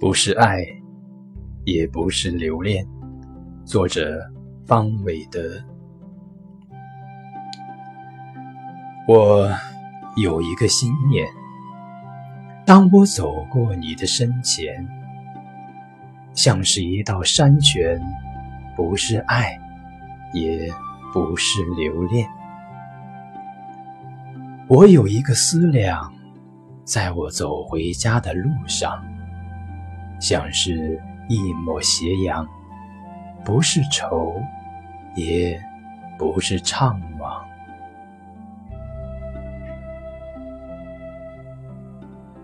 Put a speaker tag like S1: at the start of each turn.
S1: 不是爱，也不是留恋。作者方伟德。我有一个心念：当我走过你的身前，像是一道山泉，不是爱，也不是留恋。我有一个思量，在我走回家的路上。像是一抹斜阳，不是愁，也不是怅惘。